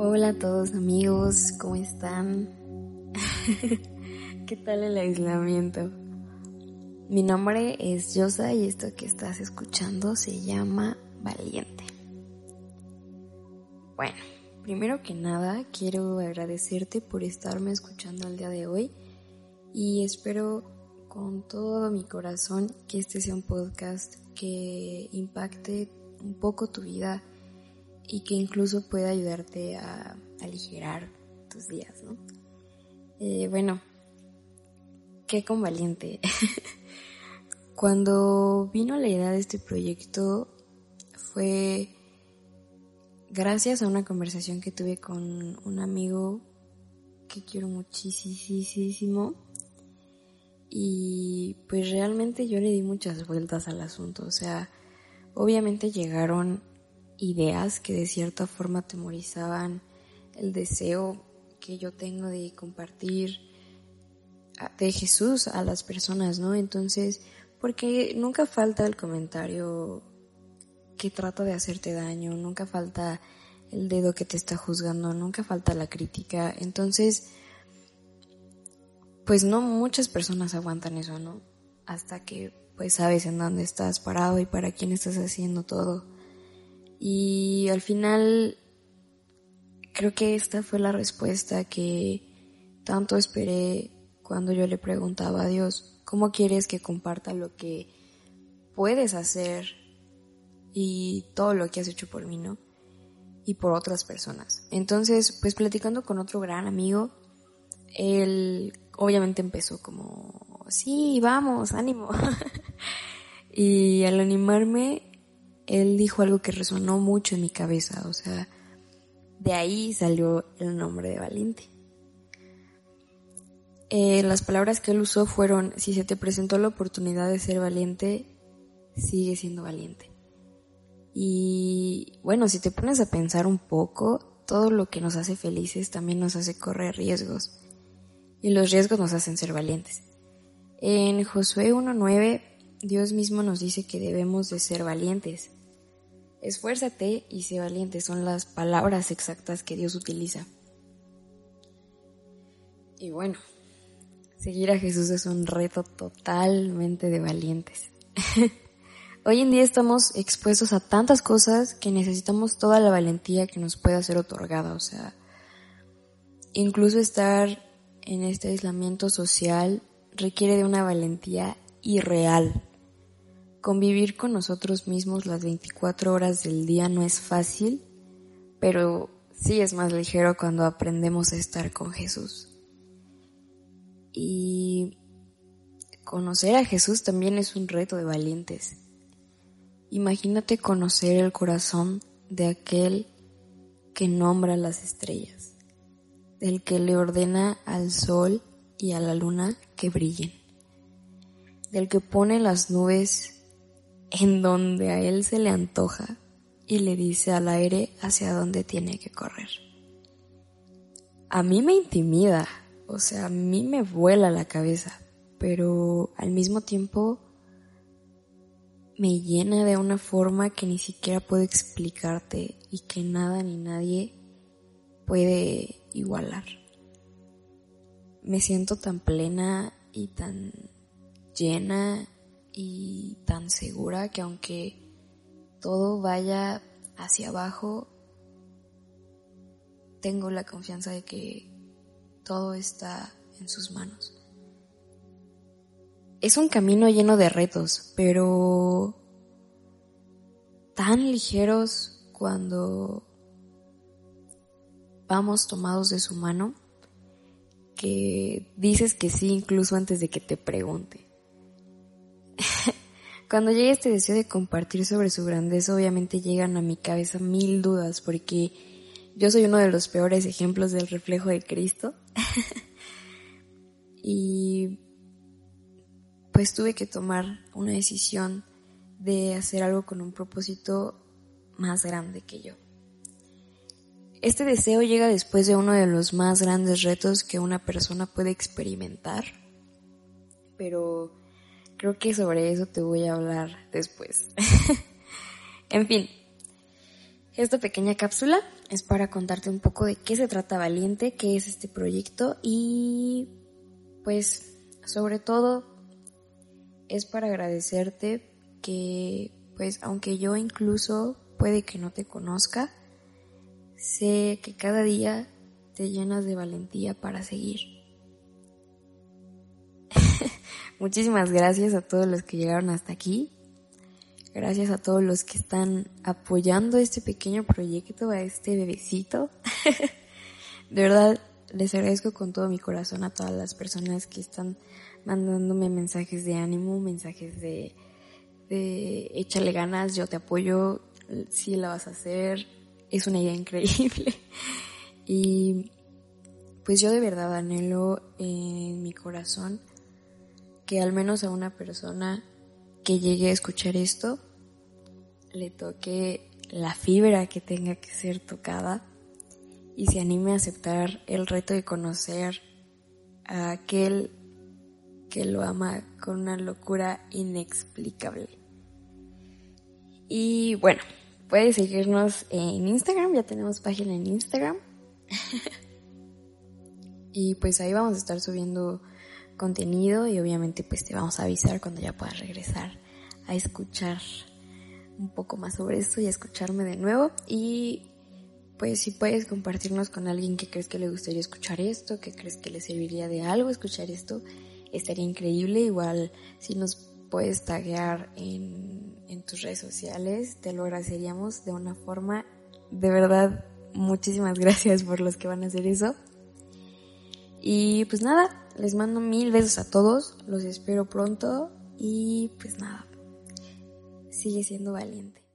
Hola a todos amigos, ¿cómo están? ¿Qué tal el aislamiento? Mi nombre es Yosa y esto que estás escuchando se llama Valiente. Bueno, primero que nada quiero agradecerte por estarme escuchando el día de hoy y espero con todo mi corazón que este sea un podcast que impacte un poco tu vida y que incluso pueda ayudarte a aligerar tus días, ¿no? Eh, bueno, qué convaliente. Cuando vino la idea de este proyecto fue gracias a una conversación que tuve con un amigo que quiero muchísimo y pues realmente yo le di muchas vueltas al asunto, o sea, obviamente llegaron ideas que de cierta forma temorizaban el deseo que yo tengo de compartir de Jesús a las personas, ¿no? Entonces, porque nunca falta el comentario que trata de hacerte daño, nunca falta el dedo que te está juzgando, nunca falta la crítica. Entonces, pues no muchas personas aguantan eso, ¿no? Hasta que pues sabes en dónde estás parado y para quién estás haciendo todo. Y al final creo que esta fue la respuesta que tanto esperé cuando yo le preguntaba a Dios, ¿cómo quieres que comparta lo que puedes hacer y todo lo que has hecho por mí, no? Y por otras personas. Entonces, pues platicando con otro gran amigo, él obviamente empezó como, sí, vamos, ánimo. y al animarme, él dijo algo que resonó mucho en mi cabeza, o sea, de ahí salió el nombre de Valiente. Eh, las palabras que él usó fueron, si se te presentó la oportunidad de ser valiente, sigue siendo valiente. Y bueno, si te pones a pensar un poco, todo lo que nos hace felices también nos hace correr riesgos. Y los riesgos nos hacen ser valientes. En Josué 1.9, Dios mismo nos dice que debemos de ser valientes. Esfuérzate y sé valiente son las palabras exactas que Dios utiliza. Y bueno, seguir a Jesús es un reto totalmente de valientes. Hoy en día estamos expuestos a tantas cosas que necesitamos toda la valentía que nos pueda ser otorgada. O sea, incluso estar en este aislamiento social requiere de una valentía irreal. Convivir con nosotros mismos las 24 horas del día no es fácil, pero sí es más ligero cuando aprendemos a estar con Jesús. Y conocer a Jesús también es un reto de valientes. Imagínate conocer el corazón de aquel que nombra las estrellas, del que le ordena al sol y a la luna que brillen, del que pone las nubes en donde a él se le antoja y le dice al aire hacia dónde tiene que correr. A mí me intimida, o sea, a mí me vuela la cabeza, pero al mismo tiempo me llena de una forma que ni siquiera puedo explicarte y que nada ni nadie puede igualar. Me siento tan plena y tan llena y tan segura que aunque todo vaya hacia abajo, tengo la confianza de que todo está en sus manos. Es un camino lleno de retos, pero tan ligeros cuando vamos tomados de su mano que dices que sí incluso antes de que te pregunte. Cuando llega este deseo de compartir sobre su grandeza, obviamente llegan a mi cabeza mil dudas, porque yo soy uno de los peores ejemplos del reflejo de Cristo. y pues tuve que tomar una decisión de hacer algo con un propósito más grande que yo. Este deseo llega después de uno de los más grandes retos que una persona puede experimentar, pero Creo que sobre eso te voy a hablar después. en fin, Esta pequeña cápsula es para contarte un poco de qué se trata Valiente, qué es este proyecto y pues sobre todo es para agradecerte que pues aunque yo incluso puede que no te conozca, sé que cada día te llenas de valentía para seguir. Muchísimas gracias a todos los que llegaron hasta aquí. Gracias a todos los que están apoyando este pequeño proyecto, a este bebecito. de verdad, les agradezco con todo mi corazón a todas las personas que están mandándome mensajes de ánimo, mensajes de, de échale ganas, yo te apoyo, si la vas a hacer, es una idea increíble. y pues yo de verdad anhelo en mi corazón que al menos a una persona que llegue a escuchar esto le toque la fibra que tenga que ser tocada y se anime a aceptar el reto de conocer a aquel que lo ama con una locura inexplicable. Y bueno, puedes seguirnos en Instagram, ya tenemos página en Instagram. y pues ahí vamos a estar subiendo contenido y obviamente pues te vamos a avisar cuando ya puedas regresar a escuchar un poco más sobre esto y a escucharme de nuevo y pues si puedes compartirnos con alguien que crees que le gustaría escuchar esto, que crees que le serviría de algo escuchar esto, estaría increíble. Igual si nos puedes taguear en, en tus redes sociales, te lo agradeceríamos de una forma. De verdad, muchísimas gracias por los que van a hacer eso. Y pues nada, les mando mil besos a todos, los espero pronto y pues nada, sigue siendo valiente.